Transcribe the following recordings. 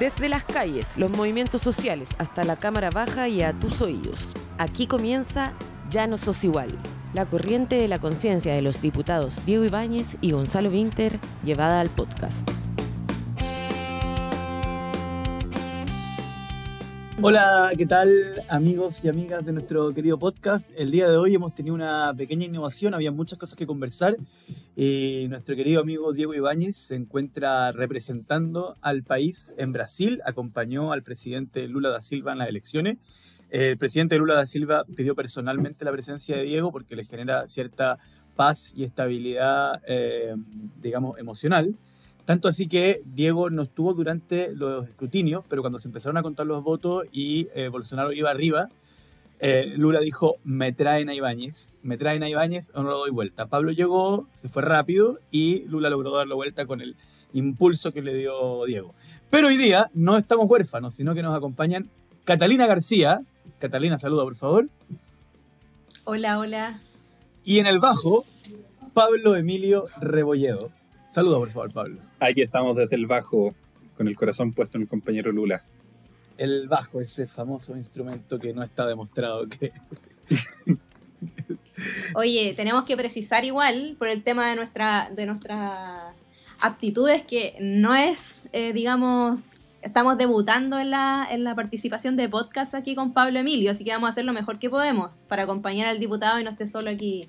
Desde las calles, los movimientos sociales, hasta la Cámara Baja y a tus oídos. Aquí comienza Ya no sos igual. La corriente de la conciencia de los diputados Diego Ibáñez y Gonzalo Winter llevada al podcast. Hola, ¿qué tal amigos y amigas de nuestro querido podcast? El día de hoy hemos tenido una pequeña innovación, había muchas cosas que conversar y nuestro querido amigo Diego Ibáñez se encuentra representando al país en Brasil, acompañó al presidente Lula da Silva en las elecciones. El presidente Lula da Silva pidió personalmente la presencia de Diego porque le genera cierta paz y estabilidad, eh, digamos, emocional. Tanto así que Diego no estuvo durante los escrutinios, pero cuando se empezaron a contar los votos y eh, Bolsonaro iba arriba, eh, Lula dijo, me traen a Ibáñez, me traen a Ibáñez o no lo doy vuelta. Pablo llegó, se fue rápido y Lula logró dar la vuelta con el impulso que le dio Diego. Pero hoy día no estamos huérfanos, sino que nos acompañan Catalina García. Catalina, saluda por favor. Hola, hola. Y en el bajo, Pablo Emilio Rebolledo. Saluda por favor, Pablo. Aquí estamos desde el bajo, con el corazón puesto en el compañero Lula. El bajo, ese famoso instrumento que no está demostrado que... Oye, tenemos que precisar igual por el tema de nuestra de nuestras aptitudes que no es, eh, digamos, estamos debutando en la, en la participación de podcast aquí con Pablo Emilio, así que vamos a hacer lo mejor que podemos para acompañar al diputado y no esté solo aquí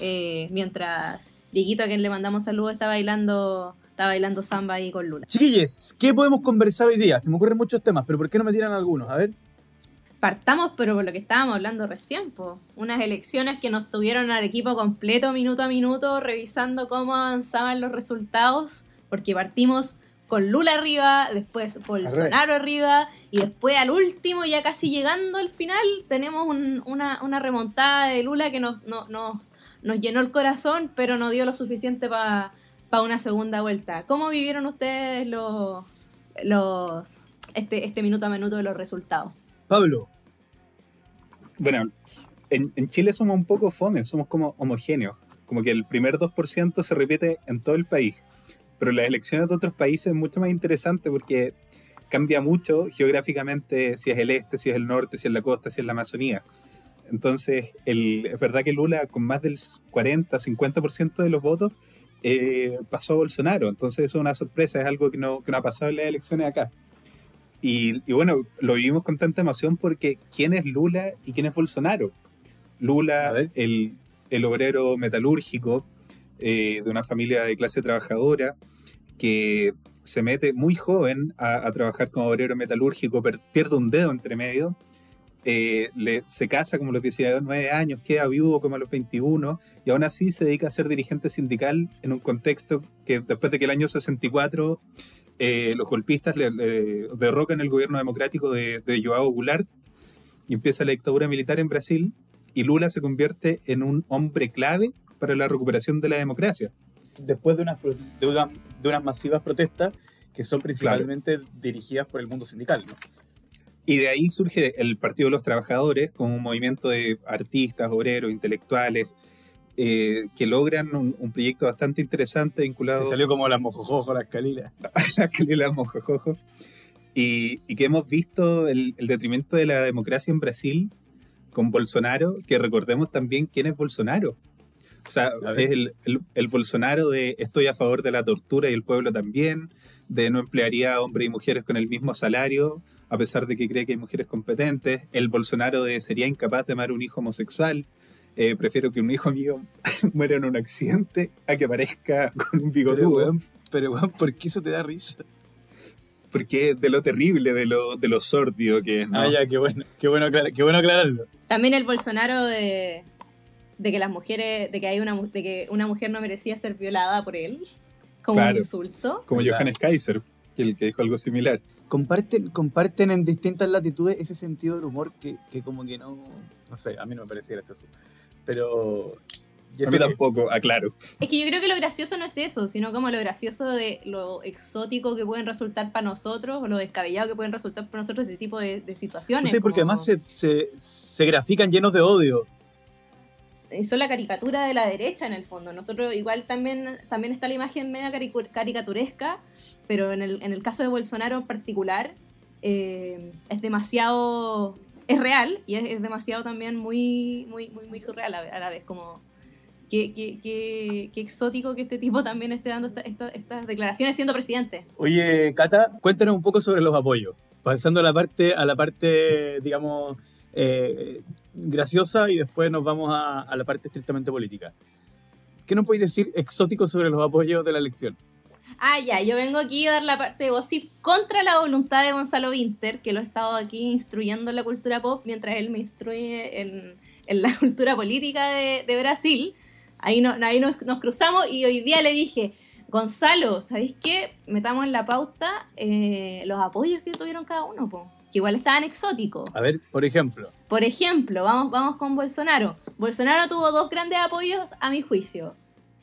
eh, mientras Dieguito, a quien le mandamos saludos, está bailando, está bailando samba ahí con Lula. Chiquilles, ¿qué podemos conversar hoy día? Se me ocurren muchos temas, pero ¿por qué no me tiran algunos? A ver. Partamos, pero por lo que estábamos hablando recién, po. unas elecciones que nos tuvieron al equipo completo minuto a minuto, revisando cómo avanzaban los resultados, porque partimos con Lula arriba, después Bolsonaro arriba, y después al último, ya casi llegando al final, tenemos una, una, remontada de Lula que nos, nos, nos llenó el corazón, pero no dio lo suficiente para una segunda vuelta. ¿Cómo vivieron ustedes los, los este, este minuto a minuto de los resultados? Pablo. Bueno, en, en Chile somos un poco fome, somos como homogéneos. Como que el primer 2% se repite en todo el país. Pero las elecciones de otros países es mucho más interesante porque cambia mucho geográficamente si es el este, si es el norte, si es la costa, si es la Amazonía. Entonces, el, es verdad que Lula, con más del 40, 50% de los votos, eh, pasó a Bolsonaro. Entonces, eso es una sorpresa, es algo que no, que no ha pasado en las elecciones acá. Y, y, bueno, lo vivimos con tanta emoción porque ¿quién es Lula y quién es Bolsonaro? Lula, el, el, obrero metalúrgico eh, de una familia de clase trabajadora que se mete muy joven a, a trabajar como obrero metalúrgico, pierde un dedo entre medio eh, le, se casa como los 19 años, queda viudo como a los 21 y aún así se dedica a ser dirigente sindical en un contexto que después de que el año 64 eh, los golpistas le, derrocan el gobierno democrático de, de Joao Goulart y empieza la dictadura militar en Brasil y Lula se convierte en un hombre clave para la recuperación de la democracia. Después de unas, de, unas masivas protestas que son principalmente dirigidas por el mundo sindical. ¿no? Y de ahí surge el Partido de los Trabajadores como un movimiento de artistas, obreros, intelectuales, eh, que logran un, proyecto bastante interesante vinculado... salió como las mojojojo, las calilas. las calilas mojojojo. Y, y, que hemos visto el, el, detrimento de la democracia en Brasil con Bolsonaro, que recordemos también quién es Bolsonaro. O sea, es el, el, el, Bolsonaro de estoy a favor de la tortura y el pueblo también, de no emplearía a hombres y mujeres con el mismo salario, a pesar de que cree que hay mujeres competentes. El Bolsonaro de sería incapaz de amar un hijo homosexual. Eh, prefiero que un hijo mío muera en un accidente a que aparezca con un bigotudo. Pero, weón, ¿por qué eso te da risa? Porque de lo terrible, de lo, de lo sordio que es. Ah, ya, qué bueno, qué bueno, qué bueno aclararlo. También el Bolsonaro de, de que las mujeres, de que hay una, de que una mujer no merecía ser violada por él, como un insulto. Como Johannes Kaiser, el que dijo algo similar comparten, comparten en distintas latitudes ese sentido del humor que, que como que no, no sé, a mí no me parece gracioso. Pero... A mí tampoco, aclaro. Es que yo creo que lo gracioso no es eso, sino como lo gracioso de lo exótico que pueden resultar para nosotros, o lo descabellado que pueden resultar para nosotros ese tipo de, de situaciones. Sí, porque además se, se, se grafican llenos de odio. Son la caricatura de la derecha en el fondo. Nosotros igual también, también está la imagen media caricaturesca, pero en el, en el caso de Bolsonaro en particular eh, es demasiado, es real y es, demasiado también muy, muy, muy, muy surreal a, la vez, como Qué, qué, qué, qué, exótico que este tipo también esté dando estas declaraciones siendo presidente. Oye, Cata, cuéntanos un poco sobre los apoyos. Pasando a la parte, a la parte digamos, eh, graciosa y después nos vamos a, la parte estrictamente política. ¿Qué nos podéis decir exótico sobre los apoyos de la elección? Ah, ya, yo vengo aquí a dar la parte de gossip contra la voluntad de Gonzalo Winter, que lo he estado aquí instruyendo en la cultura pop mientras él me instruye en, la cultura política de, Brasil. Ahí, no, ahí nos, nos, cruzamos y hoy día le dije, Gonzalo, ¿sabéis qué? Metamos en la pauta eh, los apoyos que tuvieron cada uno, po, que igual estaban exóticos. A ver, por ejemplo. Por ejemplo, vamos, vamos con Bolsonaro. Bolsonaro tuvo dos grandes apoyos a mi juicio.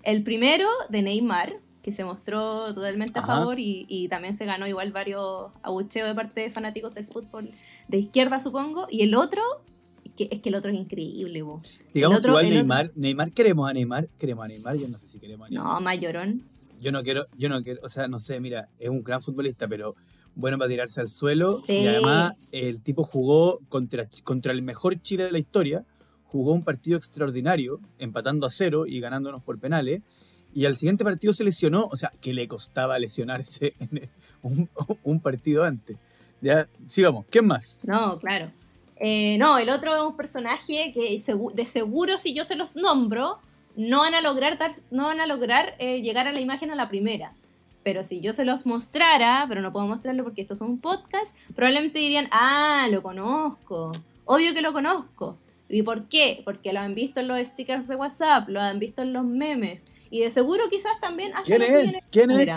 El primero de Neymar, que se mostró totalmente a favor y, y, también se ganó igual varios abucheos de parte de fanáticos del fútbol de izquierda, supongo. Y el otro que, es que el otro es increíble, vos. Digamos otro, que igual Neymar, Neymar, queremos a Neymar, queremos a Neymar, yo no sé si queremos a Neymar. No, mayorón. Yo no quiero, yo no quiero, o sea, no sé, mira, es un gran futbolista, pero bueno para tirarse al suelo. Sí. Y además el tipo jugó contra, contra el mejor Chile de la historia, jugó un partido extraordinario, empatando a cero y ganándonos por penales. Y al siguiente partido se lesionó, o sea, que le costaba lesionarse en un, un partido antes. Ya, sigamos, ¿quién más? No, claro. Eh, no, el otro es un personaje que de seguro si yo se los nombro, no van a lograr, dar, no van a lograr eh, llegar a la imagen a la primera. Pero si yo se los mostrara, pero no puedo mostrarlo porque esto es un podcast, probablemente dirían, ah, lo conozco. Obvio que lo conozco. ¿Y por qué? Porque lo han visto en los stickers de WhatsApp, lo han visto en los memes. Y de seguro quizás también... ¿Quién es? ¿Quién es?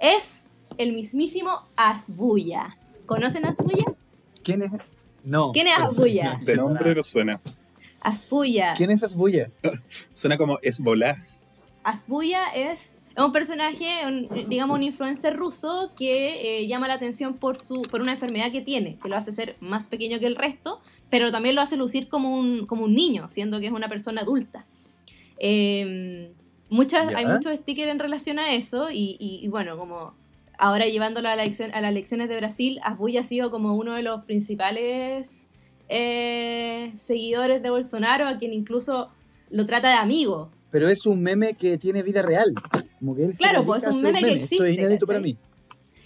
Es el mismísimo Asbuya. ¿Conocen Asbuya? ¿Quién es? No. ¿Quién es Asbuya? De nombre no suena. Asbuya. ¿Quién es Asbuya? suena como Esbolá. Asbuya es un personaje, un, digamos, un influencer ruso que eh, llama la atención por, su, por una enfermedad que tiene, que lo hace ser más pequeño que el resto, pero también lo hace lucir como un, como un niño, siendo que es una persona adulta. Eh, muchas, hay muchos stickers en relación a eso y, y, y bueno, como ahora llevándolo a, la elección, a las elecciones de Brasil, Asbuya ha sido como uno de los principales eh, seguidores de Bolsonaro, a quien incluso lo trata de amigo. Pero es un meme que tiene vida real. Como que él claro, pues es un meme, meme, que existe. Esto es inédito para mí.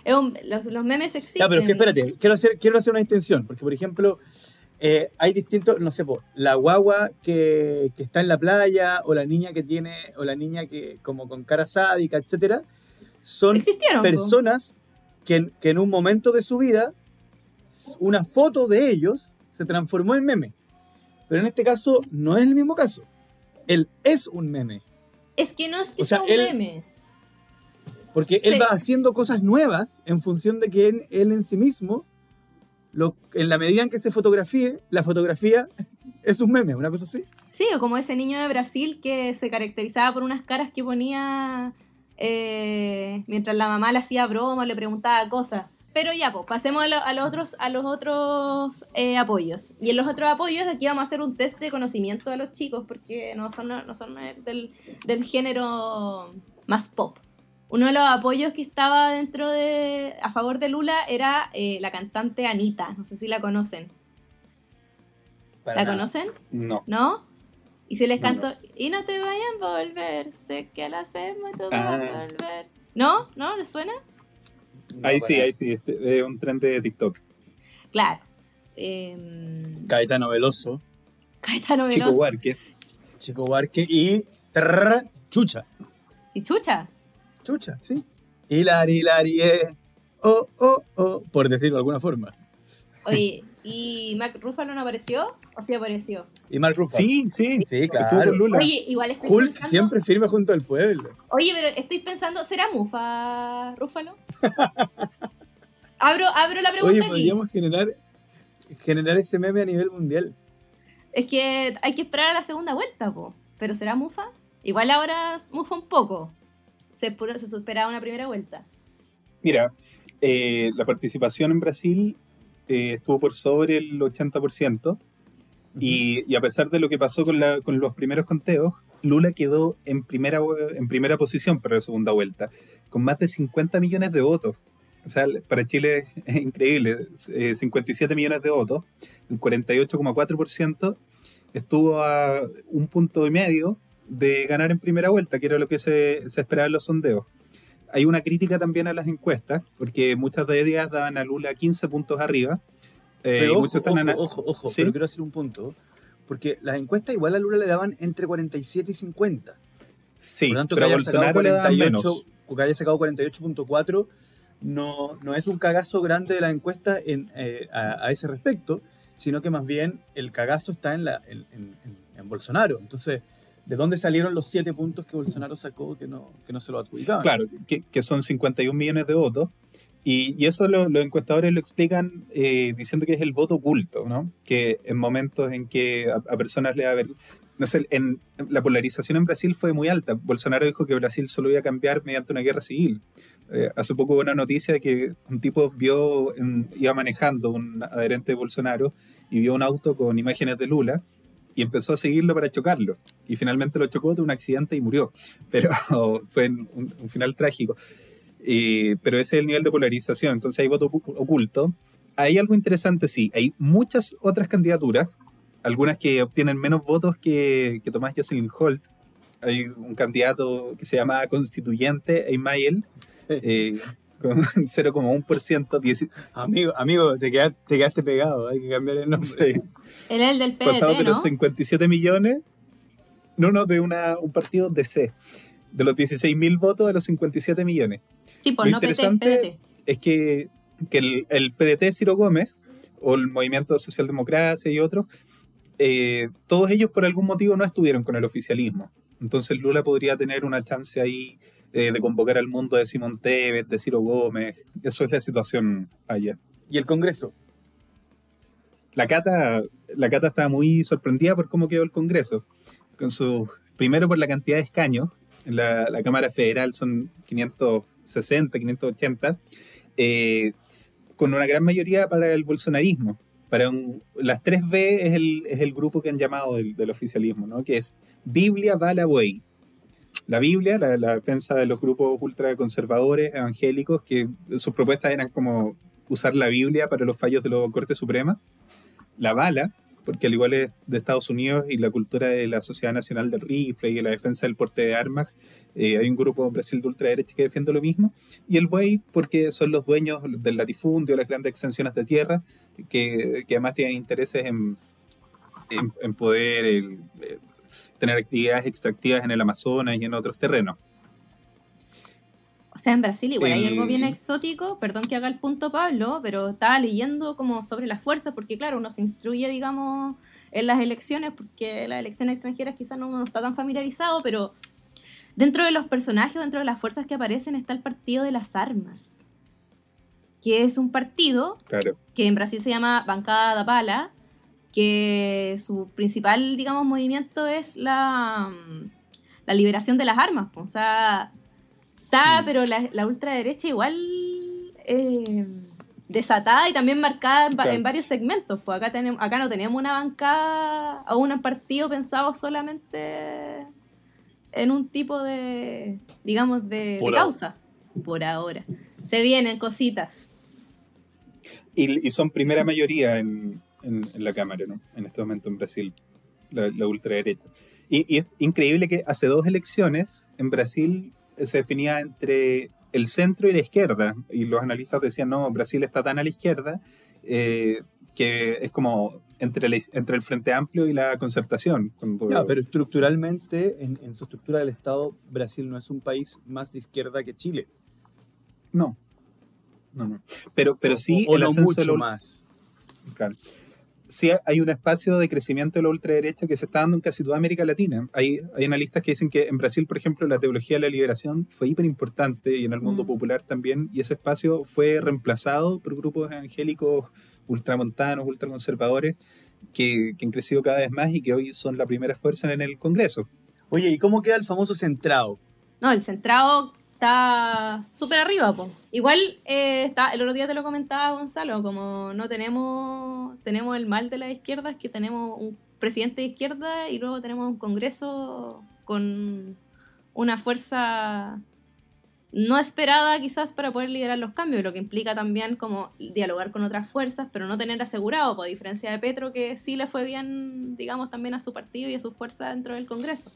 Un, los, los, memes existen. Ya, pero es que espérate, quiero hacer, quiero hacer una intención, porque por ejemplo, eh, hay distintos, no sé, po, la guagua que, que, está en la playa, o la niña que tiene, o la niña que como con cara sádica, etcétera, son personas que que en, un momento de su vida, una foto de ellos se transformó en meme. Pero en este caso no es el mismo caso. Él es un meme. Es que no es que o sea, sea un él, meme. Porque sí. él va haciendo cosas nuevas en función de que él, él en sí mismo, lo, en la medida en que se fotografíe, la fotografía es un meme, una cosa así. Sí, o como ese niño de Brasil que se caracterizaba por unas caras que ponía eh, mientras la mamá le hacía broma, le preguntaba cosas. Pero ya, pues, pasemos a, lo, a los otros, a los otros eh, apoyos. Y en los otros apoyos, aquí vamos a hacer un test de conocimiento de los chicos, porque no son, no son del, del género más pop. Uno de los apoyos que estaba dentro de. a favor de Lula era eh, la cantante Anita. No sé si la conocen. Para ¿La nada. conocen? No. ¿No? Y si les No, canto, y no te vayan a volver, sé que lo hacemos y tú vas Ah. a volver. ¿No? ¿No? ¿Les suena? Ahí sí, ahí sí. Este, es un tren de TikTok. Claro. Eh, Caetano Veloso, Caetano Chico Veloso. Huarque. Chico Barque y trrr, Chucha. ¿Y Chucha? Chucha, sí. Hilari, hilari, eh. Oh, oh, oh. Por decirlo de alguna forma. Oye, ¿y Mac Ruffalo no apareció? ¿O sí apareció? Y Mark Ruffalo. Sí, sí. Sí, Estuvo claro. con Lula. Oye, igual estoy Hulk pensando... siempre firme junto al pueblo. Oye, pero estoy pensando, ¿será Mufa Rúfalo? abro, abro la pregunta Oye, aquí. podríamos generar, generar ese meme a nivel mundial. Es que hay que esperar a la segunda vuelta, po. ¿Pero será Mufa? Igual ahora Mufa un poco. Se, se superaba una primera vuelta. Mira, eh, la participación en Brasil eh, estuvo por sobre el 80%, y, y, a pesar de lo que pasó con, la, con los primeros conteos, Lula quedó en primera, en primera posición para la segunda vuelta, con más de 50 millones de votos. O sea, para Chile es increíble, 57 millones de votos, el 48,4% estuvo a un punto y medio de ganar en primera vuelta, que era lo que se, se esperaba en los sondeos. Hay una crítica también a las encuestas, porque muchas de ellas daban a Lula 15 puntos arriba. Eh, pero ojo, ojo, ojo, ojo, pero quiero hacer un punto, porque las encuestas igual a Lula le daban entre 47 y 50. Sí, Por tanto, pero que haya sacado Bolsonaro le daban 48, menos. que haya sacado 48.4 no, no es un cagazo grande de la encuesta en, eh, a, a ese respecto, sino que más bien el cagazo está en, la, en, en- en- en Bolsonaro. Entonces, ¿de dónde salieron los siete puntos que Bolsonaro sacó que no, que no se lo adjudicaban? Claro, que, que son 51 millones de votos. Y, y eso lo- los encuestadores lo explican eh, diciendo que es el voto oculto, ¿no? Que en momentos en que a, a personas le da ver, no sé, en, la polarización en Brasil fue muy alta. Bolsonaro dijo que Brasil solo iba a cambiar mediante una guerra civil. Eh, hace poco hubo una noticia de que un tipo vio, en- iba manejando un adherente de Bolsonaro y vio un auto con imágenes de Lula y empezó a seguirlo para chocarlo. Y finalmente lo chocó, tuvo un accidente y murió. Pero fue un, un final trágico. Eh, pero ese es el nivel de polarización, entonces hay voto ocu- oculto. Hay algo interesante, sí, hay muchas otras candidaturas, algunas que obtienen menos votos que, que Tomás Jocelyn Holt. Hay un candidato que se llama constituyente, Eimayel, Sí. eh, con 0,1%, 10 Amigo, amigo te, quedaste, te quedaste pegado, hay que cambiar el nombre. sí, Él es el del pasado de PDT, ¿no? los 57 millones, no, no, de una, un partido DC, de los 16.000 votos a los 57 millones. Sí, pues Lo no PT, interesante- PDT. es que, que el, el PDT Ciro Gómez o el Movimiento de Socialdemocracia y otros, eh, todos ellos por algún motivo no estuvieron con el oficialismo. Entonces Lula podría tener una chance ahí eh, de convocar al mundo de Simón Tevez, de Ciro Gómez. Eso es la situación allá. ¿Y el Congreso? La Cata, la Cata estaba muy sorprendida por cómo quedó el Congreso. Con su, primero por la cantidad de escaños. En la, la Cámara Federal son 560, 580. eh, con una gran mayoría para el bolsonarismo. Para las 3B es el, es el grupo que han llamado del, del oficialismo, ¿no? que es Biblia, Bala, Buey. La Biblia, la, la defensa de los grupos ultraconservadores, evangélicos, que sus propuestas eran como usar la Biblia para los fallos de la Corte Suprema. La bala, porque al igual es de Estados Unidos y la cultura de la Sociedad Nacional del Rifle y de la defensa del porte de armas, eh, hay un grupo en Brasil de ultraderecha que defiende lo mismo. Y el buey, porque son los dueños del latifundio, las grandes extensiones de tierra, que, además tienen intereses en, en, poder eh, tener actividades extractivas en el Amazonas y en otros terrenos. O sea, en Brasil igual hay Eh, algo bien exótico, perdón que haga el punto Pablo, pero estaba leyendo como sobre las fuerzas, porque claro, uno se instruye, digamos, en las elecciones, porque las elecciones extranjeras quizás no uno está tan familiarizado, pero dentro de los personajes, dentro de las fuerzas que aparecen está el Partido de las Armas, que es un partido Claro. que en Brasil se llama Bancada da Pala, que su principal, digamos, movimiento es la, la liberación de las armas. O sea, está, Mm. pero la, la ultraderecha igual eh, desatada y también marcada en, va- Claro. en varios segmentos. Pues acá, tenemos, acá no teníamos una bancada o un partido pensado solamente en un tipo de, digamos, de, causa. Por ahora. Se vienen cositas. Y, y son primera mayoría en, en- en la Cámara, ¿no? En este momento en Brasil, la, la ultraderecha. Y, y es increíble que hace dos elecciones en Brasil se definía entre el centro y la izquierda. Y los analistas decían, no, Brasil está tan a la izquierda eh, que es como entre, la- entre el Frente Amplio y la concertación. Cuando- pero estructuralmente, en, en su estructura del Estado, Brasil no es un país más de izquierda que Chile. No. No, no. Pero, pero sí, o, o el no ascenso mucho más. Claro. Sí, hay un espacio de crecimiento de la ultraderecha que se está dando en casi toda América Latina. Hay, hay analistas que dicen que en Brasil, por ejemplo, la teología de la liberación fue hiper importante y en el mundo Mm. popular también, y ese espacio fue reemplazado por grupos evangélicos ultramontanos, ultraconservadores, que, que han crecido cada vez más y que hoy son la primera fuerza en el Congreso. Oye, ¿y cómo queda el famoso centrado? No, el centrado está súper arriba. Igual, eh, está, el otro día te lo comentaba Gonzalo, como no tenemos, tenemos el mal de la izquierda, es que tenemos un presidente de izquierda y luego tenemos un Congreso con una fuerza no esperada quizás para poder liderar los cambios, lo que implica también como dialogar con otras fuerzas, pero no tener asegurado, por diferencia de Petro, que sí le fue bien, digamos, también a su partido y a su fuerza dentro del Congreso.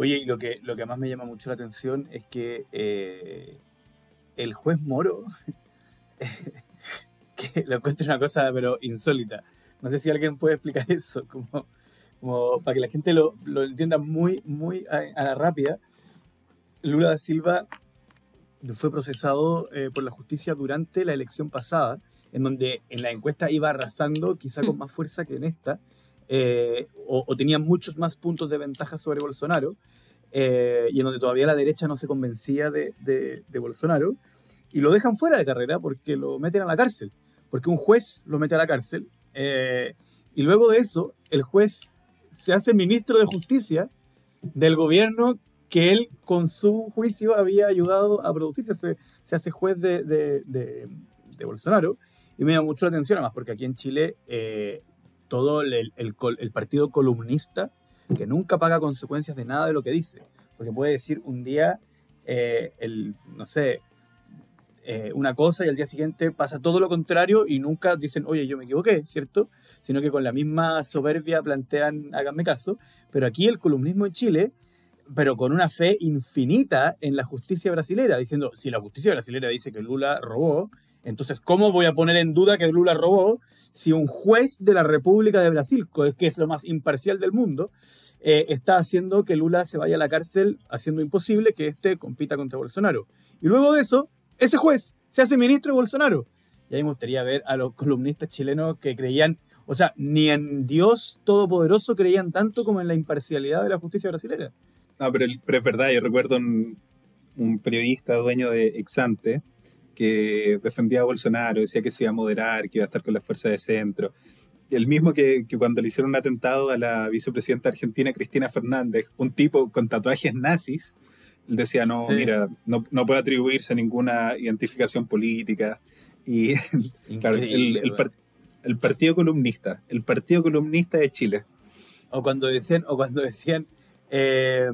Oye, y lo que, lo que más me llama mucho la atención es que eh, el juez Moro, que lo encuentro una cosa pero insólita, no sé si alguien puede explicar eso, como, como para que la gente lo, lo entienda muy, muy a, a la rápida. Lula da Silva fue procesado eh, por la justicia durante la elección pasada, en donde en la encuesta iba arrasando, quizá con mm. más fuerza que en esta, eh, o, tenía muchos más puntos de ventaja sobre Bolsonaro, eh, y en donde todavía la derecha no se convencía de, de, Bolsonaro, y lo dejan fuera de carrera porque lo meten a la cárcel, porque un juez lo mete a la cárcel, y luego de eso, el juez se hace ministro de justicia del gobierno que él con su juicio había ayudado a producirse, se, se hace juez de, de, de, Bolsonaro. Y me llama mucho la atención, además, porque aquí en Chile eh, todo el, el, el, partido columnista, que nunca paga consecuencias de nada de lo que dice, porque puede decir un día, eh, el, no sé, eh, una cosa y al día siguiente pasa todo lo contrario y nunca dicen, oye, yo me equivoqué, ¿cierto? Sino que con la misma soberbia plantean, háganme caso. Pero aquí el columnismo en Chile pero con una fe infinita en la justicia brasilera, diciendo, si la justicia brasilera dice que Lula robó, entonces, ¿cómo voy a poner en duda que Lula robó si un juez de la República de Brasil, que es lo más imparcial del mundo, eh, está haciendo que Lula se vaya a la cárcel, haciendo imposible que éste compita contra Bolsonaro? Y luego de eso, ese juez se hace ministro de Bolsonaro. Y ahí me gustaría ver a los columnistas chilenos que creían, o sea, ni en Dios Todopoderoso creían tanto como en la imparcialidad de la justicia brasilera. No, pero, es verdad, yo recuerdo un, un, periodista dueño de Exante que defendía a Bolsonaro, decía que se iba a moderar, que iba a estar con la fuerza de centro. El mismo que, que cuando le hicieron un atentado a la vicepresidenta argentina Cristina Fernández, un tipo con tatuajes nazis, él decía, no, mira, no, no, puede atribuirse ninguna identificación política. Y claro, el, el, el, partido columnista, el partido columnista de Chile. O cuando decían, o cuando decían eh,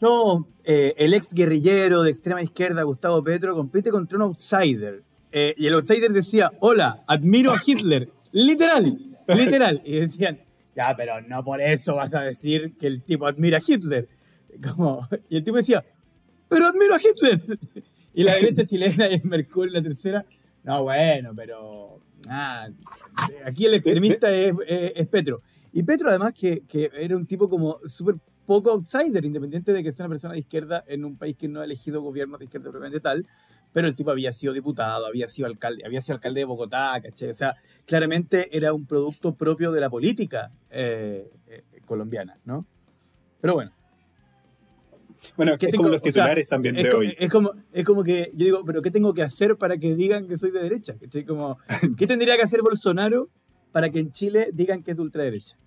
no, eh, el ex guerrillero de extrema izquierda, Gustavo Petro, compite contra un outsider. Eh, y el outsider decía, hola, admiro a Hitler. literal, literal. Y decían, ya, pero no por eso vas a decir que el tipo admira a Hitler. Como, y el tipo decía, pero admiro a Hitler. Y la derecha chilena y el Mercurio, la tercera, no, bueno, pero... aquí el extremista es, es Petro. Y Petro, además, que, que era un tipo como súper poco outsider, independiente de que sea una persona de izquierda en un país que no ha elegido gobiernos de izquierda propiamente tal, pero el tipo había sido diputado, había sido alcalde, había sido alcalde de Bogotá, ¿caché? O sea, claramente era un producto propio de la política eh, eh, colombiana, ¿no? Pero bueno. Bueno, es como los titulares también de hoy. Es como, es como que yo digo, pero ¿qué tengo que hacer para que digan que soy de derecha? Como, ¿Qué tendría que hacer Bolsonaro para que en Chile digan que es de ultraderecha.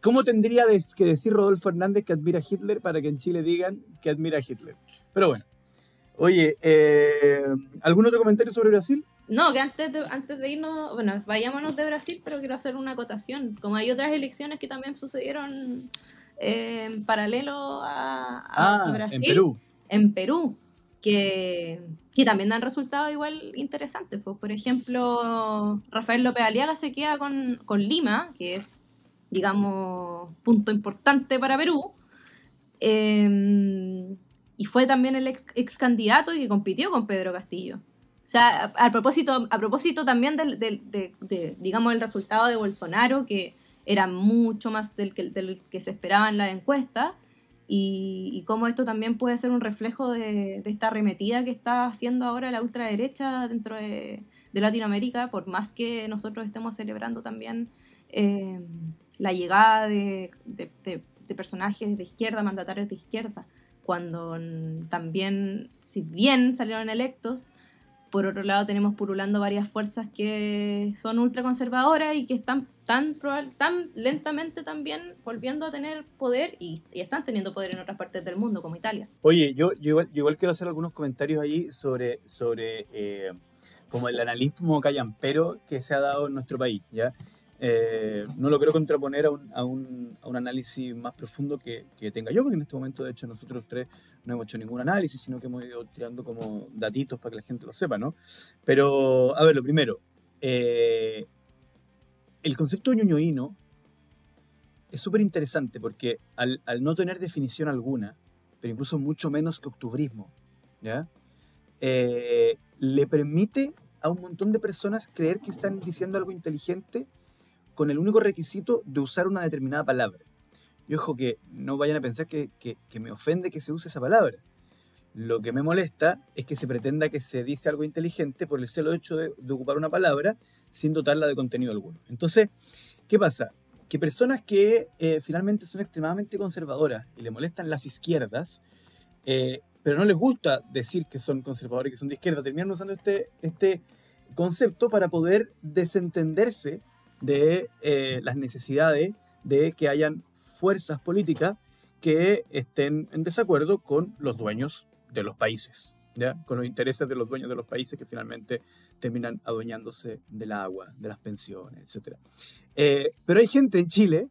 ¿Cómo tendría que decir Rodolfo Hernández que admira a Hitler para que en Chile digan que admira a Hitler? Pero bueno. Oye, eh, ¿algún otro comentario sobre Brasil? No, que antes de, antes de irnos, bueno, vayámonos de Brasil, pero quiero hacer una acotación. Como hay otras elecciones que también sucedieron eh, en paralelo a, ah, Brasil. En Perú. En Perú que, que también dan resultados igual interesantes. Pues, por ejemplo, Rafael López Aliaga se queda con, con Lima, que es, digamos, punto importante para Perú. Em, y fue también el ex, ex, candidato que compitió con Pedro Castillo. O sea, a, propósito, a propósito también del, del de, digamos, el resultado de Bolsonaro, que era mucho más del que, del que se esperaba en la encuesta, y, cómo esto también puede ser un reflejo de, esta arremetida que está haciendo ahora la ultraderecha dentro de, Latinoamérica, por más que nosotros estemos celebrando también eh, la llegada de, personajes de izquierda, mandatarios de izquierda, cuando también, si bien salieron electos, Por otro lado, tenemos purulando varias fuerzas que son ultraconservadoras y que están tan, tan lentamente también volviendo a tener poder y, están teniendo poder en otras partes del mundo, como Italia. Oye, yo, igual, quiero hacer algunos comentarios ahí sobre, sobre eh, como el analismo callampero que se ha dado en nuestro país, ¿ya? Eh, no lo quiero contraponer a un, a un, a un análisis más profundo que, que, tenga yo, porque en este momento, de hecho, nosotros tres no hemos hecho ningún análisis, sino que hemos ido tirando como datitos para que la gente lo sepa, ¿no? Pero, a ver, lo primero, eh, el concepto ñoñoíno es súper interesante porque al, al, no tener definición alguna, pero incluso mucho menos que octubrismo, ¿ya? Eh, le permite a un montón de personas creer que están diciendo algo inteligente con el único requisito de usar una determinada palabra. Y ojo que no vayan a pensar que, me ofende que se use esa palabra. Lo que me molesta es que se pretenda que se dice algo inteligente por el solo hecho de, ocupar una palabra sin dotarla de contenido alguno. Entonces, ¿qué pasa? Que personas que eh, finalmente son extremadamente conservadoras y le molestan las izquierdas, eh, pero no les gusta decir que son conservadores, que son de izquierda, terminan usando este, este concepto para poder desentenderse de eh, las necesidades de que hayan fuerzas políticas que estén en desacuerdo con los dueños de los países, ¿ya? con los intereses de los dueños de los países que finalmente terminan adueñándose del agua, de las pensiones, etc. Eh, pero hay gente en Chile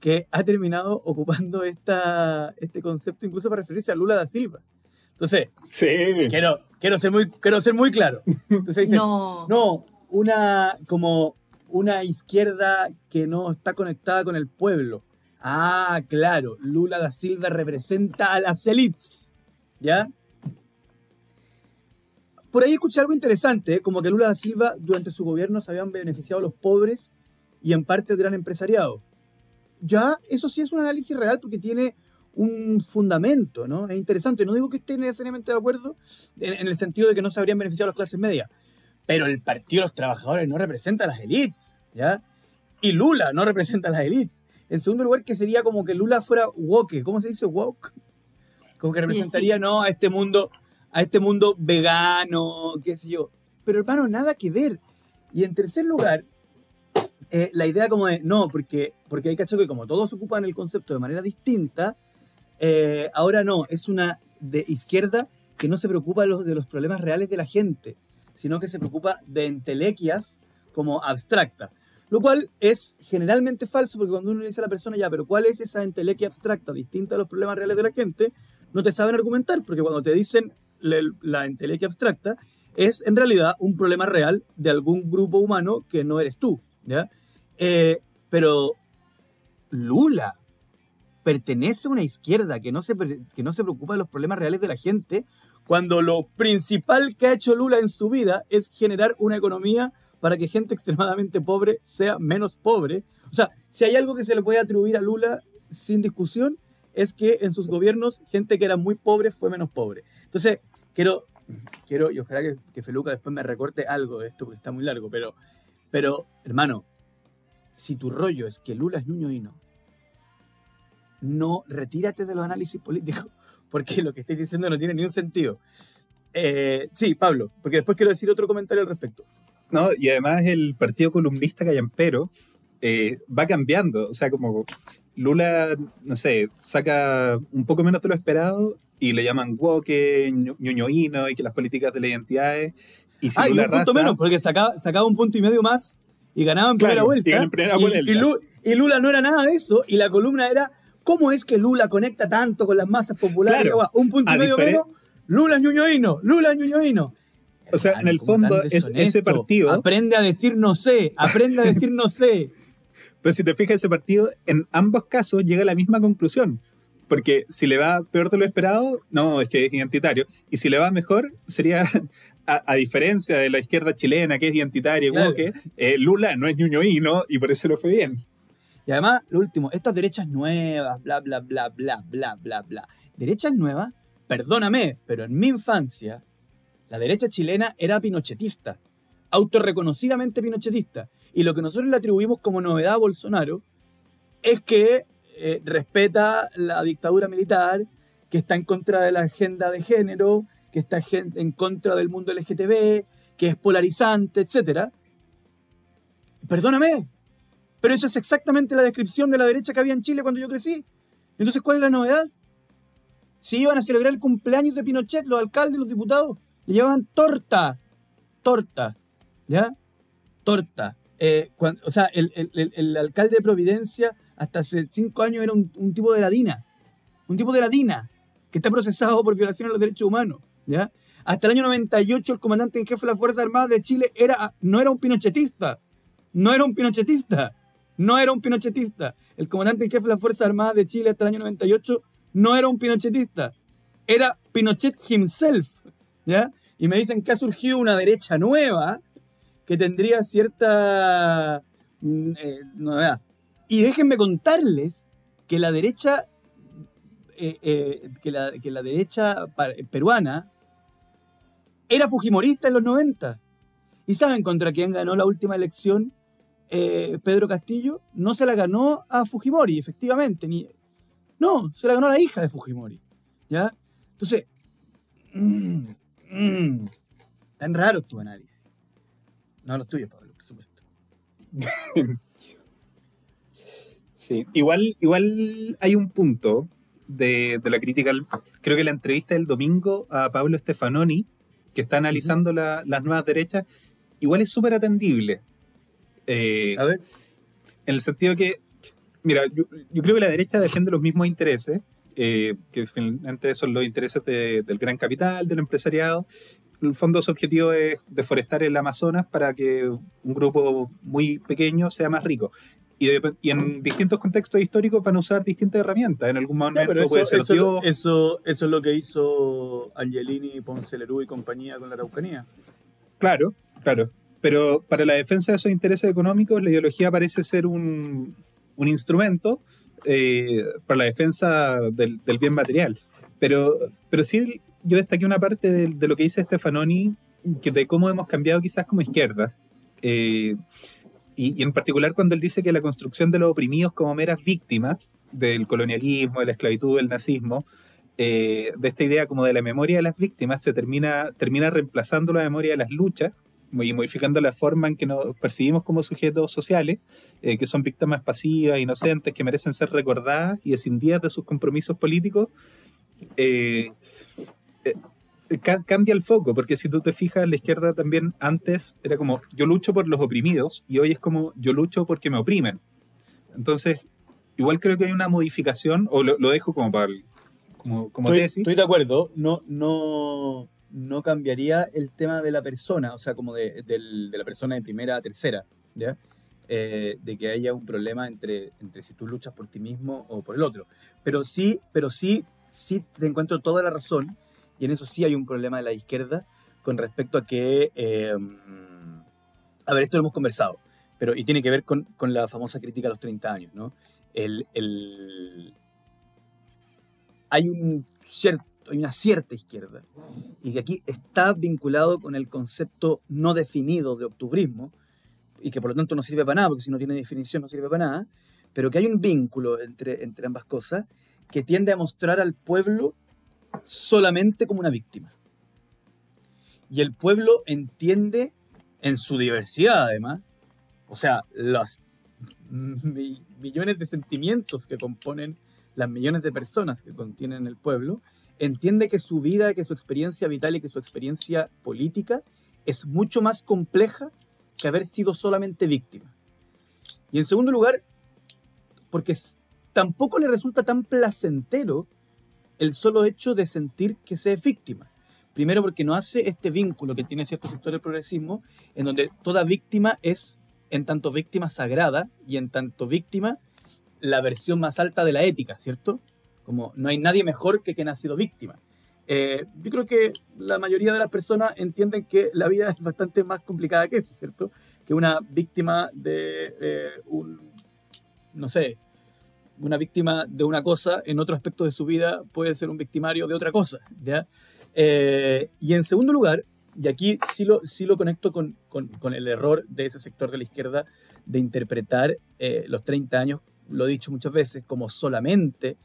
que ha terminado ocupando esta, este concepto incluso para referirse a Lula da Silva. Entonces, quiero, quiero, ser muy, quiero ser muy claro. Entonces no. no, una como una izquierda que no está conectada con el pueblo. Ah, claro, Lula da Silva representa a las élites. ¿Ya? Por ahí escuché algo interesante, ¿eh? como que Lula da Silva durante su gobierno se habían beneficiado los pobres y en parte del gran empresariado. Ya, eso sí es un análisis real porque tiene un fundamento, ¿no? Es interesante. No digo que esté necesariamente de acuerdo en, el sentido de que no se habrían beneficiado las clases medias, pero el Partido de los Trabajadores no representa a las élites, ¿ya? Y Lula no representa a las élites. En segundo lugar, que sería como que Lula fuera woke, ¿cómo se dice woke? Como que representaría, no, a este mundo, a este mundo vegano, qué sé yo. Pero hermano, nada que ver. Y en tercer lugar, eh, la idea como de, no, porque, porque hay cacho que como todos ocupan el concepto de manera distinta, eh, ahora no, es una de izquierda que no se preocupa de los problemas reales de la gente sino que se preocupa de entelequias como abstracta. Lo cual es generalmente falso porque cuando uno le dice a la persona, ya, pero ¿cuál es esa entelequia abstracta distinta a los problemas reales de la gente? No te saben argumentar porque cuando te dicen la entelequia abstracta es en realidad un problema real de algún grupo humano que no eres tú. ¿ya? Eh, pero Lula pertenece a una izquierda que no, se, que no se preocupa de los problemas reales de la gente cuando lo principal que ha hecho Lula en su vida es generar una economía para que gente extremadamente pobre sea menos pobre. O sea, si hay algo que se le puede atribuir a Lula sin discusión, es que en sus gobiernos gente que era muy pobre fue menos pobre. Entonces, quiero, quiero y ojalá que, que Feluca después me recorte algo de esto porque está muy largo, pero, pero hermano, si tu rollo es que Lula es Ñuño Hino, no retírate de los análisis políticos porque lo que estoy diciendo no tiene ningún sentido. Eh, sí, Pablo, porque después quiero decir otro comentario al respecto. No, y además el partido columnista callampero eh, va cambiando. O sea, como Lula, no sé, saca un poco menos de lo esperado y le llaman woke, ñoñoíno y que las políticas de las identidades. Y si ah, Lula y un punto menos, porque sacaba, sacaba, un punto y medio más y ganaba en primera vuelta. y Lula no era nada de eso y la columna era ¿Cómo es que Lula conecta tanto con las masas populares? un punto y medio menos, Lula es ñuñoíno, Lula es ñuñoíno. O sea, en el fondo es ese partido. Aprende a decir no sé, aprende a decir no sé. Pero si te fijas, ese partido en ambos casos llega a la misma conclusión. Porque si le va peor de lo esperado, no, es que es identitario. Y si le va mejor, sería, a, diferencia de la izquierda chilena, que es identitaria, que eh, Lula no es ñuñoíno y por eso lo fue bien. Y además, lo último, estas derechas nuevas, bla, bla, bla, bla, bla, bla, bla. Derechas nuevas, perdóname, pero en mi infancia, la derecha chilena era pinochetista, autorreconocidamente pinochetista. Y lo que nosotros le atribuimos como novedad a Bolsonaro es que eh, respeta la dictadura militar, que está en contra de la agenda de género, que está en contra del mundo LGTB, que es polarizante, etc. Perdóname, pero eso es exactamente la descripción de la derecha que había en Chile cuando yo crecí. Entonces, ¿cuál es la novedad? Si iban a celebrar el cumpleaños de Pinochet, los alcaldes, los diputados, le llevaban torta. Torta. ¿Ya? Torta. Eh, o sea, el, alcalde de Providencia hasta hace cinco años era un, tipo de ladina. Un tipo de ladina que está procesado por violación a los derechos humanos. ¿ya? Hasta el año 98 el comandante en jefe de las Fuerzas Armadas de Chile era, no era un pinochetista. No era un pinochetista. No era un pinochetista. El comandante en jefe de las Fuerzas Armadas de Chile hasta el año 98 no era un pinochetista. Era Pinochet himself. ¿ya? Y me dicen que ha surgido una derecha nueva que tendría cierta mm, eh, novedad. Y déjenme contarles que la derecha, eh, eh, que, la, que la derecha peruana era fujimorista en los 90. ¿Y saben contra quién ganó la última elección eh, Pedro Castillo no se la ganó a Fujimori, efectivamente. Ni, no, se la ganó a la hija de Fujimori. ¿Ya? Entonces, mmm, mmm, tan raro tu análisis. No los tuyos, Pablo, por supuesto. sí, igual, igual hay un punto de, la crítica. Creo que la entrevista del domingo a Pablo Stefanoni, que está analizando las nuevas derechas, igual es súper atendible. Eh, a ver. En el sentido que, mira, yo, creo que la derecha defiende los mismos intereses, eh, que finalmente son los intereses del gran capital, del empresariado. En el fondo su objetivo es deforestar el Amazonas para que un grupo muy pequeño sea más rico. Y, en distintos contextos históricos van a usar distintas herramientas. En algún momento puede ser eso, eso, eso, es lo que hizo Angelini, Ponce Lerú y compañía con la Araucanía. Claro, claro. Pero para la defensa de esos intereses económicos, la ideología parece ser un, un instrumento eh, para la defensa del, del, bien material. Pero, pero sí, yo destaqué una parte de, de, lo que dice Stefanoni, que de cómo hemos cambiado quizás como izquierda. Eh, y, y, en particular cuando él dice que la construcción de los oprimidos como meras víctimas del colonialismo, de la esclavitud, del nazismo, eh, de esta idea como de la memoria de las víctimas, se termina, termina reemplazando la memoria de las luchas y modificando la forma en que nos percibimos como sujetos sociales, eh, que son víctimas pasivas, inocentes, que merecen ser recordadas y escindidas de sus compromisos políticos, eh, eh, cambia el foco, porque si tú te fijas, la izquierda también antes era como yo lucho por los oprimidos y hoy es como yo lucho porque me oprimen. Entonces, igual creo que hay una modificación, o lo, dejo como para como, como estoy, tesis. Estoy de acuerdo, no, no no cambiaría el tema de la persona, o sea, como de, la persona de primera a tercera. Eh, de que haya un problema entre, si tú luchas por ti mismo o por el otro. Pero sí, pero sí, sí te encuentro toda la razón, y en eso sí hay un problema de la izquierda con respecto a que, em, a ver, esto lo hemos conversado, pero y tiene que ver con, la famosa crítica a los 30 años, ¿no? El, hay un cierto hay una cierta izquierda, y que aquí está vinculado con el concepto no definido de octubrismo, y que por lo tanto no sirve para nada, porque si no tiene definición no sirve para nada, pero que hay un vínculo entre, entre ambas cosas que tiende a mostrar al pueblo solamente como una víctima. Y el pueblo entiende en su diversidad además, o sea, los millones de sentimientos que componen las millones de personas que contienen el pueblo, entiende que su vida, que su experiencia vital y que su experiencia política es mucho más compleja que haber sido solamente víctima. Y en segundo lugar, porque tampoco le resulta tan placentero el solo hecho de sentir que se es víctima. Primero porque no hace este vínculo que tiene cierto sector del progresismo, en donde toda víctima es en tanto víctima sagrada y en tanto víctima la versión más alta de la ética, ¿cierto? Como no hay nadie mejor que quien ha sido víctima. Eh, yo creo que la mayoría de las personas entienden que la vida es bastante más complicada que eso, ¿cierto? Que una víctima de eh, un, no sé, una víctima de una cosa en otro aspecto de su vida puede ser un victimario de otra cosa, ¿ya? Eh, y en segundo lugar, y aquí sí lo, sí lo conecto con, con, el error de ese sector de la izquierda de interpretar los 30 años, lo he dicho muchas veces, como solamente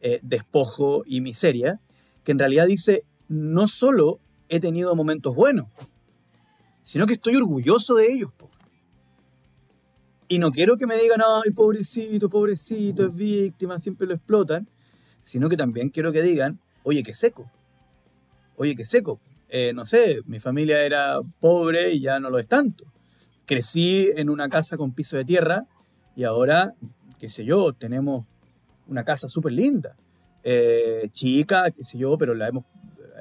eh, despojo y miseria, que en realidad dice, no solo he tenido momentos buenos, sino que estoy orgulloso de ellos. Y no quiero que me digan, ay, pobrecito, pobrecito, es víctima, siempre lo explotan, sino que también quiero que digan, oye, qué seco. Oye, qué seco. Eh, no sé, mi familia era pobre y ya no lo es tanto. Crecí en una casa con piso de tierra y ahora, qué sé yo, tenemos una casa súper linda. Eh, chica, qué sé yo, pero la hemos,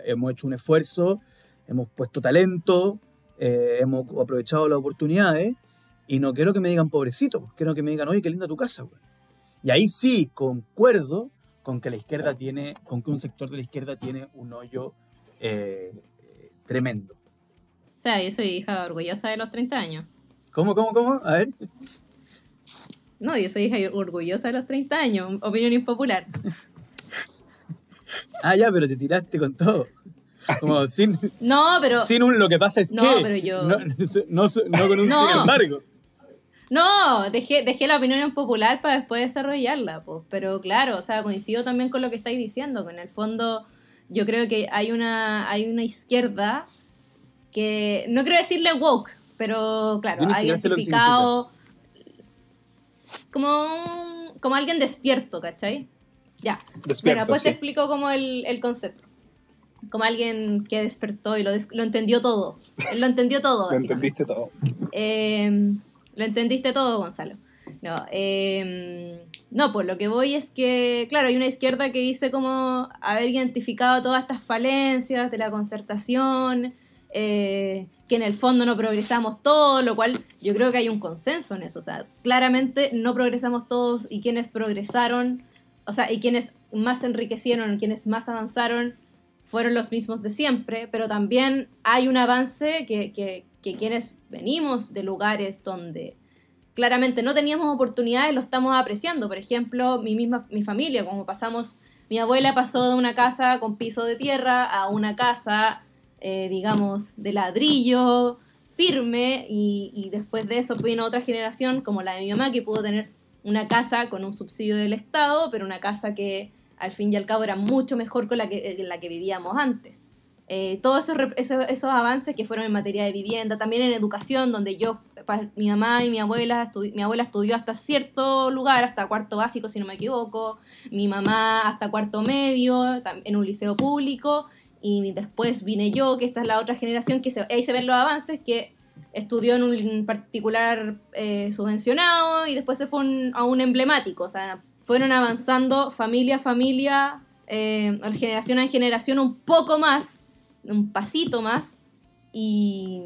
hemos hecho un esfuerzo, hemos puesto talento, eh, hemos aprovechado las oportunidades y no quiero que me digan pobrecito, pues, quiero que me digan, oye, qué linda tu casa, güey. Y ahí sí concuerdo con que la izquierda tiene, con que un sector de la izquierda tiene un hoyo eh, tremendo. O sea, yo soy hija orgullosa de los 30 años. ¿Cómo, cómo, cómo? A ver. No, yo soy hija orgullosa de los 30 años. Opinión impopular. Ah, ya, pero te tiraste con todo. Como sin, No, pero. sin un lo que pasa es No, que. pero yo- No, no, no con un No. sin embargo. No, dejé, dejé la opinión impopular para después desarrollarla, pues. Pero claro, o sea, coincido también con lo que estáis diciendo, que en el fondo yo creo que hay una, hay una izquierda que, no creo decirle woke, pero claro, Yo ni ha siquiera sé lo que identificado como, un- como alguien despierto, ¿cachai? Ya. Despierto, Bueno, pues te explico como el, el concepto. Como alguien que despertó y lo, des- lo entendió todo. Él lo entendió todo, Lo entendiste todo. Eh, lo entendiste todo, Gonzalo. No, eh, no, pues lo que voy es que, claro, hay una izquierda que dice como haber identificado todas estas falencias de la concertación, eh, que en el fondo no progresamos todos, lo cual yo creo que hay un consenso en eso. O sea, claramente no progresamos todos y quienes progresaron, o sea, y quienes más enriquecieron, quienes más avanzaron, fueron los mismos de siempre, pero también hay un avance que, que, que quienes venimos de lugares donde claramente no teníamos oportunidades lo estamos apreciando. Por ejemplo, mi misma mi familia, como pasamos, mi abuela pasó de una casa con piso de tierra a una casa, eh, digamos, de ladrillo firme y, después de eso vino otra generación como la de mi mamá que pudo tener una casa con un subsidio del Estado, pero una casa que al fin y al cabo era mucho mejor con la que, la que vivíamos antes. Eh, todos esos, esos, esos avances que fueron en materia de vivienda, también en educación, donde yo, mi mamá y mi abuela, mi abuela estudió hasta cierto lugar, hasta cuarto básico, si no me equivoco, mi mamá hasta cuarto medio, en un liceo público, y después vine yo, que esta es la otra generación, que se, ahí se ven los avances, que estudió en un particular eh, subvencionado y después se fue un- a un emblemático, o sea, fueron avanzando familia a familia, eh, generación en generación un poco más, un pasito más, y,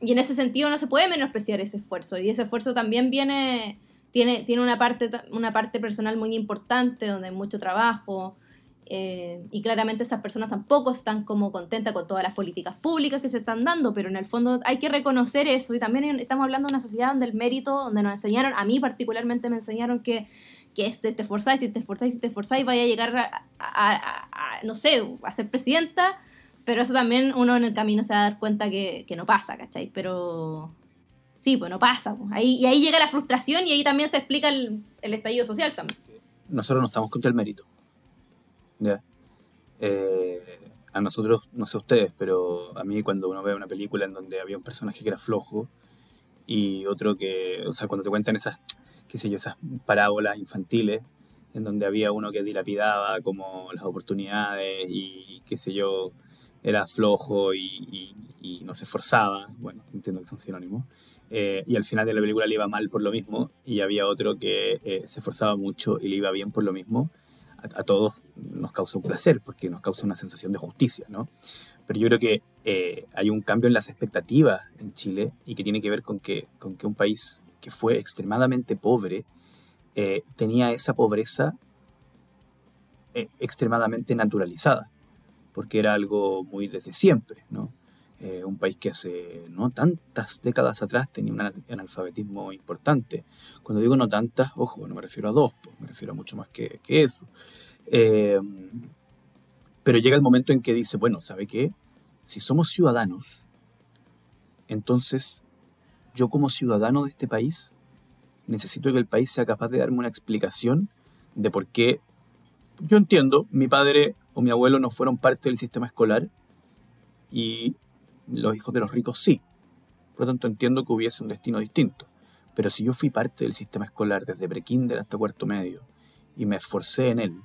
y en ese sentido no se puede menospreciar ese esfuerzo, y ese esfuerzo también viene, tiene, tiene una, parte, una parte personal muy importante, donde hay mucho trabajo, eh, y claramente esas personas tampoco están como contentas con todas las políticas públicas que se están dando, pero en el fondo hay que reconocer eso, y también estamos hablando de una sociedad donde el mérito, donde nos enseñaron, a mí particularmente me enseñaron que que este, te esforzáis, si te esforzáis, si te esforzáis, vaya a llegar a, no sé, a ser presidenta, pero eso también uno en el camino se va a dar cuenta que, que no pasa, ¿cachai? Pero sí, pues no pasa. pues. Ahí, y ahí llega la frustración y ahí también se explica el, el estallido social también. nosotros no estamos contra el mérito. ¿Ya? Eh, a nosotros, no sé ustedes, pero a mí cuando uno ve una película en donde había un personaje que era flojo y otro que, o sea, cuando te cuentan esas, qué sé yo, esas parábolas infantiles en donde había uno que dilapidaba como las oportunidades y qué sé yo, era flojo y, no se esforzaba, bueno, entiendo que son sinónimos, eh, y al final de la película le iba mal por lo mismo y había otro que eh, se esforzaba mucho y le iba bien por lo mismo, a, todos nos causa un placer porque nos causa una sensación de justicia, ¿no? Pero yo creo que eh, hay un cambio en las expectativas en Chile y que tiene que ver con que, con que un país que fue extremadamente pobre eh, tenía esa pobreza eh, extremadamente naturalizada, porque era algo muy desde siempre, ¿no? Eh, un país que hace no tantas décadas atrás tenía un anal- analfabetismo importante. Cuando digo no tantas, ojo, no me refiero a dos, me refiero a mucho más que, que eso. Eh, pero llega el momento en que dice, bueno, ¿sabe qué? Si somos ciudadanos, entonces yo como ciudadano de este país necesito que el país sea capaz de darme una explicación de por qué yo entiendo, mi padre o mi abuelo no fueron parte del sistema escolar y los hijos de los ricos sí. por lo tanto entiendo que hubiese un destino distinto. Pero si yo fui parte del sistema escolar desde prekinder hasta cuarto medio y me esforcé en él,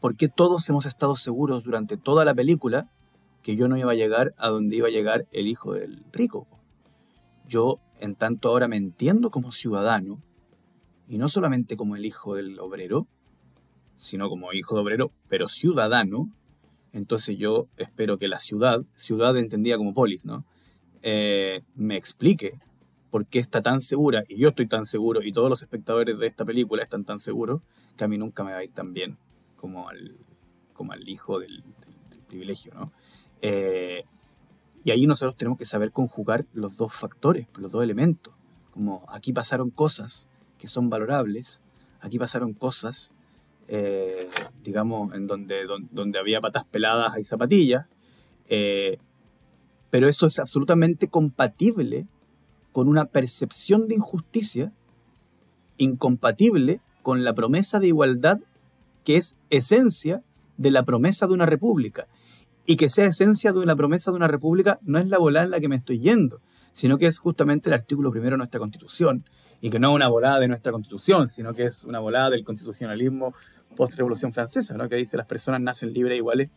¿por qué todos hemos estado seguros durante toda la película que yo no iba a llegar a donde iba a llegar el hijo del rico? Yo, en tanto ahora me entiendo como ciudadano, y no solamente como el hijo del obrero, sino como hijo de obrero, pero ciudadano, entonces yo espero que la ciudad, ciudad entendida como polis, ¿no? Eh, me explique por qué está tan segura, y yo estoy tan seguro, y todos los espectadores de esta película están tan seguros, que a mí nunca me va a ir tan bien como al, como al hijo del, privilegio, ¿no? Eh, y ahí nosotros tenemos que saber conjugar los dos factores, los dos elementos. Como aquí pasaron cosas que son valorables, aquí pasaron cosas, eh, digamos, en donde, donde, había patas peladas y zapatillas, eh, pero eso es absolutamente compatible con una percepción de injusticia, incompatible con la promesa de igualdad que es esencia de la promesa de una república. Y que sea esencia de una promesa de una república no es la volada en la que me estoy yendo, sino que es justamente el artículo primero de nuestra constitución, y que no es una volada de nuestra constitución, sino que es una volada del constitucionalismo post-revolución francesa, ¿no? que dice las personas nacen libres e iguales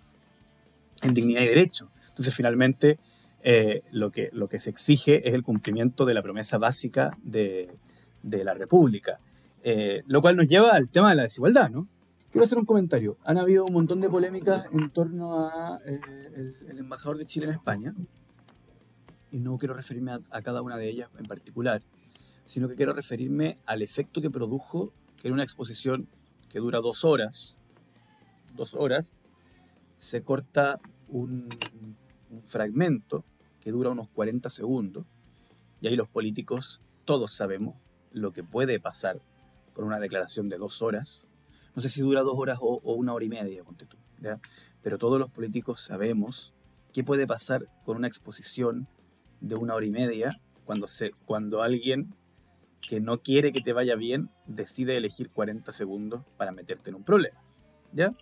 en dignidad y derecho. Entonces, finalmente, eh, lo, que, lo que se exige es el cumplimiento de la promesa básica de, de la República. Eh, lo cual nos lleva al tema de la desigualdad, ¿no? Quiero hacer un comentario. Han habido un montón de polémicas en torno a eh, el, embajador de Chile en España, y no quiero referirme a, cada una de ellas en particular, sino que quiero referirme al efecto que produjo que en una exposición que dura dos horas, dos horas, se corta un, fragmento que dura unos 40 segundos, y ahí los políticos todos sabemos lo que puede pasar con una declaración de dos horas. No sé si dura dos horas o, una hora y media, tú, pero todos los políticos sabemos qué puede pasar con una exposición de una hora y media cuando, se, cuando alguien que no quiere que te vaya bien decide elegir 40 segundos para meterte en un problema. ¿Ya?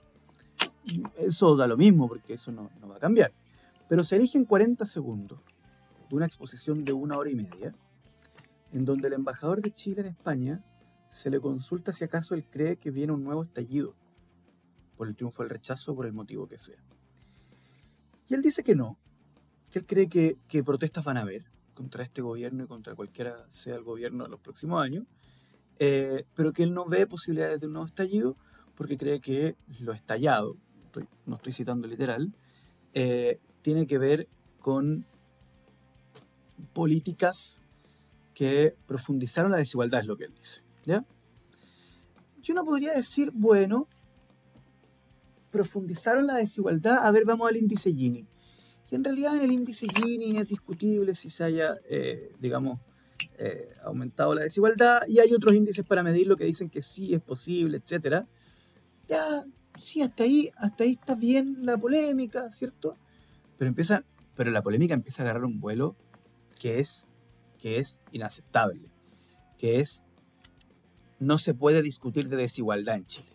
Eso da lo mismo porque eso no, va a cambiar. Pero se eligen 40 segundos de una exposición de una hora y media, en donde el embajador de Chile en España se le consulta si acaso él cree que viene un nuevo estallido por el triunfo del rechazo o por el motivo que sea. Y él dice que no, que él cree que, que protestas van a haber contra este gobierno y contra cualquiera sea el gobierno en los próximos años, eh, pero que él no ve posibilidades de un nuevo estallido porque cree que lo estallado, no estoy citando literal, eh, tiene que ver con políticas que profundizaron la desigualdad, es lo que él dice. ¿ya? Yo no podría decir, bueno, profundizaron la desigualdad, a ver, vamos al índice Gini. Y en realidad en el índice Gini es discutible si se haya, eh, digamos, eh, aumentado la desigualdad y hay otros índices para medirlo que dicen que sí es posible, etc. Ya, sí, hasta ahí, hasta ahí está bien la polémica, ¿cierto? Pero empieza, pero la polémica empieza a agarrar un vuelo que es, que es inaceptable, que es no se puede discutir de desigualdad en Chile.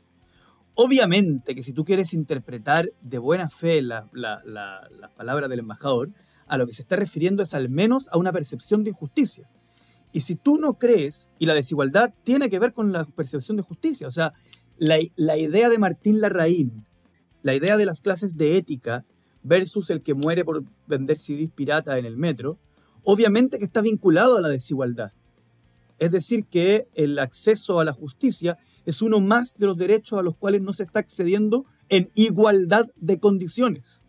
Obviamente que si tú quieres interpretar de buena fe las palabras del embajador, a lo que se está refiriendo es al menos a una percepción de injusticia. Y si tú no crees, y la desigualdad tiene que ver con la percepción de justicia, o sea, la, la idea de Martín Larraín, la idea de las clases de ética, versus el que muere por vender CDs pirata en el metro, obviamente que está vinculado a la desigualdad. Es decir, que el acceso a la justicia es uno más de los derechos a los cuales no se está accediendo en igualdad de condiciones.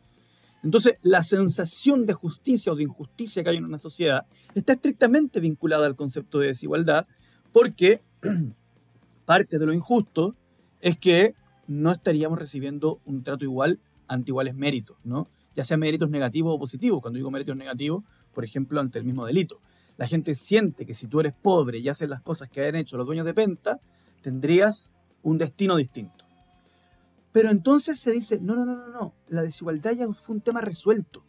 Entonces, la sensación de justicia o de injusticia que hay en una sociedad está estrictamente vinculada al concepto de desigualdad porque parte de lo injusto es que no estaríamos recibiendo un trato igual ante iguales méritos, ¿no? Ya sean méritos negativos o positivos. Cuando digo méritos negativos, por ejemplo, ante el mismo delito. La gente siente que si tú eres pobre y haces las cosas que han hecho los dueños de Penta, tendrías un destino distinto. Pero entonces se dice, no, no, no, no, no, la desigualdad ya fue un tema resuelto.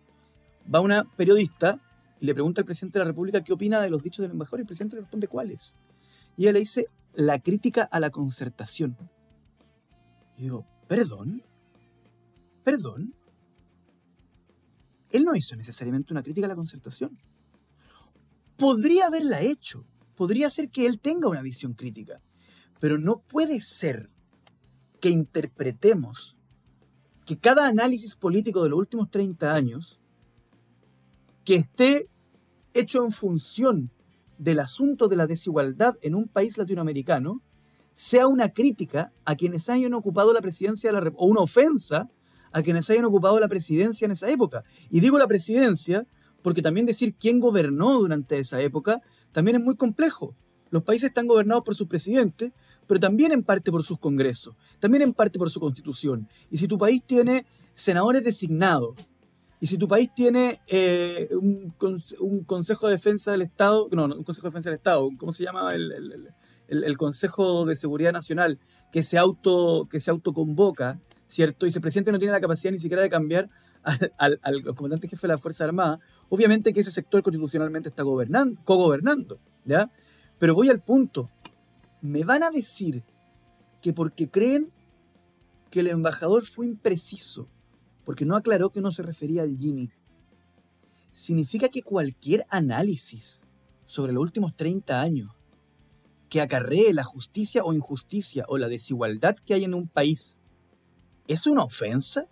Va una periodista y le pregunta al presidente de la República qué opina de los dichos del embajador y el presidente le responde cuáles. Y ella le dice, la crítica a la concertación. Y digo, ¿perdón? ¿Perdón? Él no hizo necesariamente una crítica a la concertación. podría haberla hecho. Podría ser que él tenga una visión crítica. Pero no puede ser que interpretemos que cada análisis político de los últimos 30 años que esté hecho en función del asunto de la desigualdad en un país latinoamericano sea una crítica a quienes hayan ocupado la presidencia de la o una ofensa a quienes hayan ocupado la presidencia en esa época. Y digo la presidencia porque también decir quién gobernó durante esa época también es muy complejo. Los países están gobernados por sus presidentes, pero también en parte por sus congresos, también en parte por su constitución. Y si tu país tiene senadores designados, y si tu país tiene eh, un, Consejo de Defensa del Estado, no, no, un Consejo de Defensa del Estado, ¿cómo se llama? El, el, Consejo de Seguridad Nacional, que se, auto, que se autoconvoca, ¿cierto? Y ese presidente no tiene la capacidad ni siquiera de cambiar al, comandante jefe de la Fuerza Armada, obviamente que ese sector constitucionalmente está gobernando, co-gobernando, ¿ya? Pero voy al punto. Me van a decir que porque creen que el embajador fue impreciso, porque no aclaró que no se refería al Gini, significa que cualquier análisis sobre los últimos 30 años que acarree la justicia o injusticia o la desigualdad que hay en un país es una ofensa?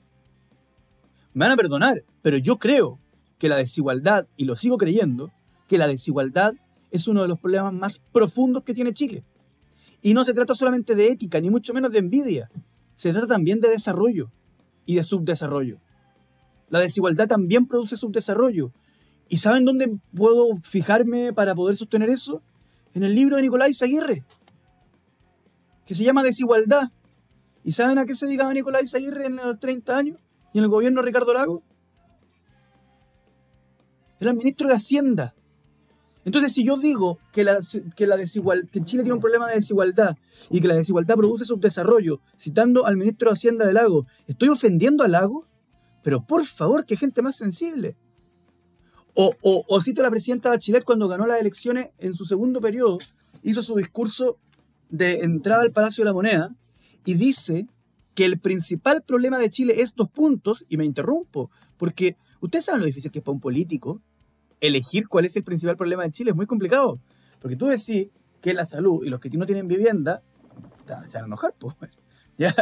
Me van a perdonar, pero yo creo que la desigualdad, y lo sigo creyendo, que la desigualdad es uno de los problemas más profundos que tiene Chile. Y no se trata solamente de ética, ni mucho menos de envidia. Se trata también de desarrollo y de subdesarrollo. La desigualdad también produce subdesarrollo. ¿Y saben dónde puedo fijarme para poder sostener eso? En el libro de Nicolás Aguirre, que se llama Desigualdad. ¿Y saben a qué se dedicaba Nicolás Aguirre en los 30 años? ¿Y en el gobierno de Ricardo Lago? Era el ministro de Hacienda. Entonces, si yo digo que, la, que, la desigual, que Chile tiene un problema de desigualdad y que la desigualdad produce subdesarrollo, citando al ministro de Hacienda de Lago, ¿estoy ofendiendo a Lago? Pero por favor, que gente más sensible. O, o, cito a la presidenta Bachelet cuando ganó las elecciones en su segundo periodo, hizo su discurso de entrada al Palacio de la Moneda y dice que el principal problema de Chile es dos puntos, y me interrumpo, porque ustedes saben lo difícil que es para un político elegir cuál es el principal problema de Chile es muy complicado. Porque tú decís que la salud y los que no tienen vivienda se van a enojar. Pues. ¿Ya?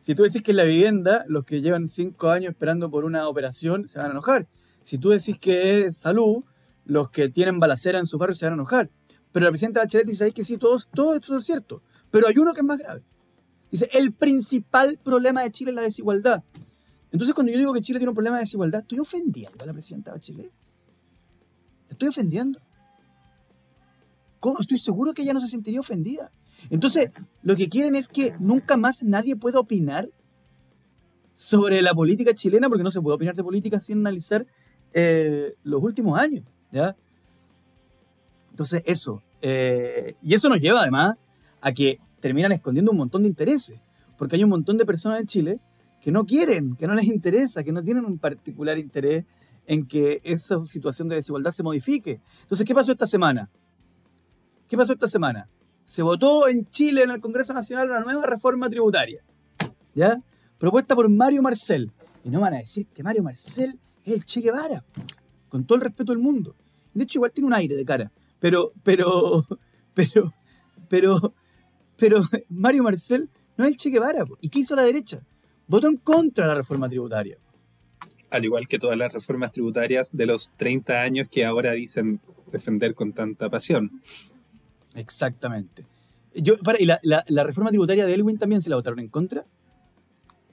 Si tú decís que la vivienda, los que llevan cinco años esperando por una operación se van a enojar. Si tú decís que es salud, los que tienen balacera en su barrio se van a enojar. Pero la presidenta Bachelet dice que sí, todo, todo esto es cierto. Pero hay uno que es más grave. Dice, el principal problema de Chile es la desigualdad. Entonces, cuando yo digo que Chile tiene un problema de desigualdad, ¿estoy ofendiendo a la presidenta Bachelet? ¿Estoy ofendiendo? ¿Cómo? Estoy seguro que ella no se sentiría ofendida. Entonces, lo que quieren es que nunca más nadie pueda opinar sobre la política chilena, porque no se puede opinar de política sin analizar eh, los últimos años. ¿ya? Entonces, eso. Eh, y eso nos lleva además a que terminan escondiendo un montón de intereses, porque hay un montón de personas en Chile que no quieren, que no les interesa, que no tienen un particular interés en que esa situación de desigualdad se modifique. Entonces, ¿qué pasó esta semana? ¿Qué pasó esta semana? Se votó en Chile, en el Congreso Nacional, una nueva reforma tributaria. ¿Ya? Propuesta por Mario Marcel. Y no van a decir que Mario Marcel es el Che Guevara. Con todo el respeto del mundo. De hecho, igual tiene un aire de cara. Pero, pero, pero, pero, pero Mario Marcel no es el Che Guevara. ¿Y qué hizo la derecha? Votó en contra de la reforma tributaria al igual que todas las reformas tributarias de los 30 años que ahora dicen defender con tanta pasión. Exactamente. Yo, ¿Y la, reforma tributaria de Elwin también se la votaron en contra?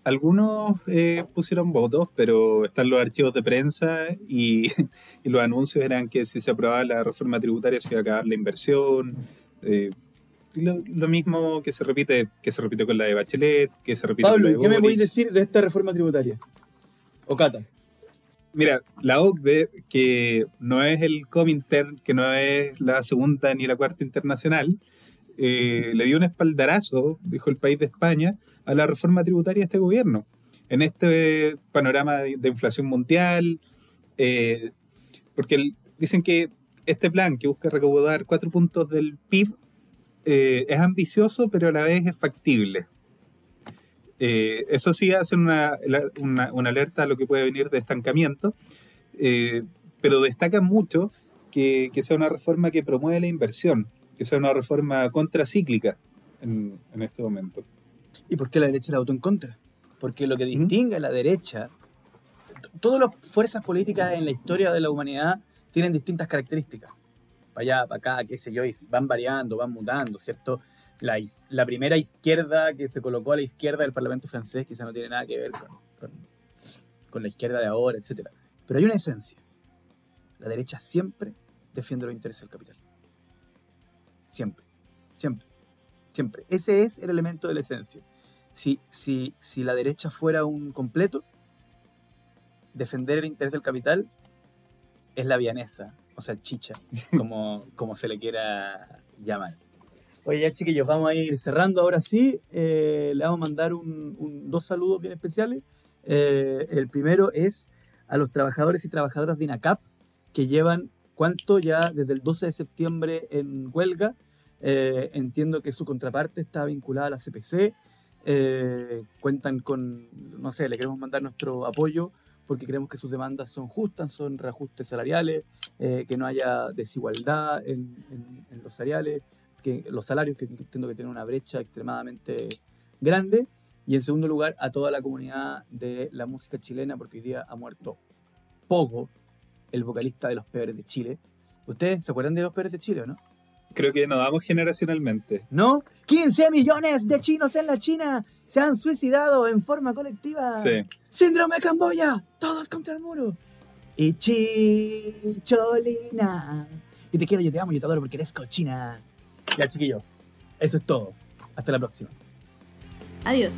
Algunos eh, pusieron votos, pero están los archivos de prensa y, los anuncios eran que si se aprobaba la reforma tributaria se iba a acabar la inversión. Eh, lo, mismo que se repite que se repite con la de Bachelet, que se repite con la de ¿qué me voy a decir de esta reforma tributaria? Ocata. Mira, la OCDE, que no es el Comintern, que no es la segunda ni la cuarta internacional, eh, le dio un espaldarazo, dijo el país de España, a la reforma tributaria de este gobierno. En este panorama de, inflación mundial, eh, porque dicen que este plan que busca recaudar cuatro puntos del PIB eh, es ambicioso, pero a la vez es factible. Eh, eso sí hace una, una, alerta a lo que puede venir de estancamiento, eh, pero destacan mucho que, que sea una reforma que promueve la inversión, que sea una reforma contracíclica en, en este momento. ¿Y por qué la derecha la votó en contra? Porque lo que distingue a la derecha, todas las fuerzas políticas en la historia de la humanidad tienen distintas características. Para allá, para acá, qué sé yo, y van variando, van mutando, ¿cierto? La, primera izquierda que se colocó a la izquierda del Parlamento francés quizá no tiene nada que ver con, con, con la izquierda de ahora, etc. Pero hay una esencia. La derecha siempre defiende los intereses del capital. Siempre, siempre, siempre. Ese es el elemento de la esencia si, si, si la derecha fuera un completo, defender el interés del capital es la vianesa, o sea, chicha, como, como se le quiera llamar. Oye, ya chiquillos, vamos a ir cerrando ahora sí. Eh, le vamos a mandar un- un- dos saludos bien especiales. Eh, el primero es a los trabajadores y trabajadoras de INACAP que llevan, ¿cuánto? Ya desde el 12 de septiembre en huelga. Eh, entiendo que su contraparte está vinculada a la CPC. Eh, cuentan con, no sé, le queremos mandar nuestro apoyo porque creemos que sus demandas son justas, son reajustes salariales, eh, que no haya desigualdad en, en- en los salariales, que los salarios que entiendo que tienen una brecha extremadamente grande. Y en segundo lugar, a toda la comunidad de la música chilena, porque hoy día ha muerto Pogo, el vocalista de Los Peores de Chile. ¿Ustedes se acuerdan de Los Peores de Chile o no? Creo que nos damos generacionalmente. ¿No? 15 millones de chinos en la China se han suicidado en forma colectiva. Sí. Síndrome de Camboya, todos contra el muro. Y Chicholina. Yo te quiero, yo te amo, yo te adoro porque eres cochina. Ya, chiquillo. Eso es todo. Hasta la próxima. Adiós.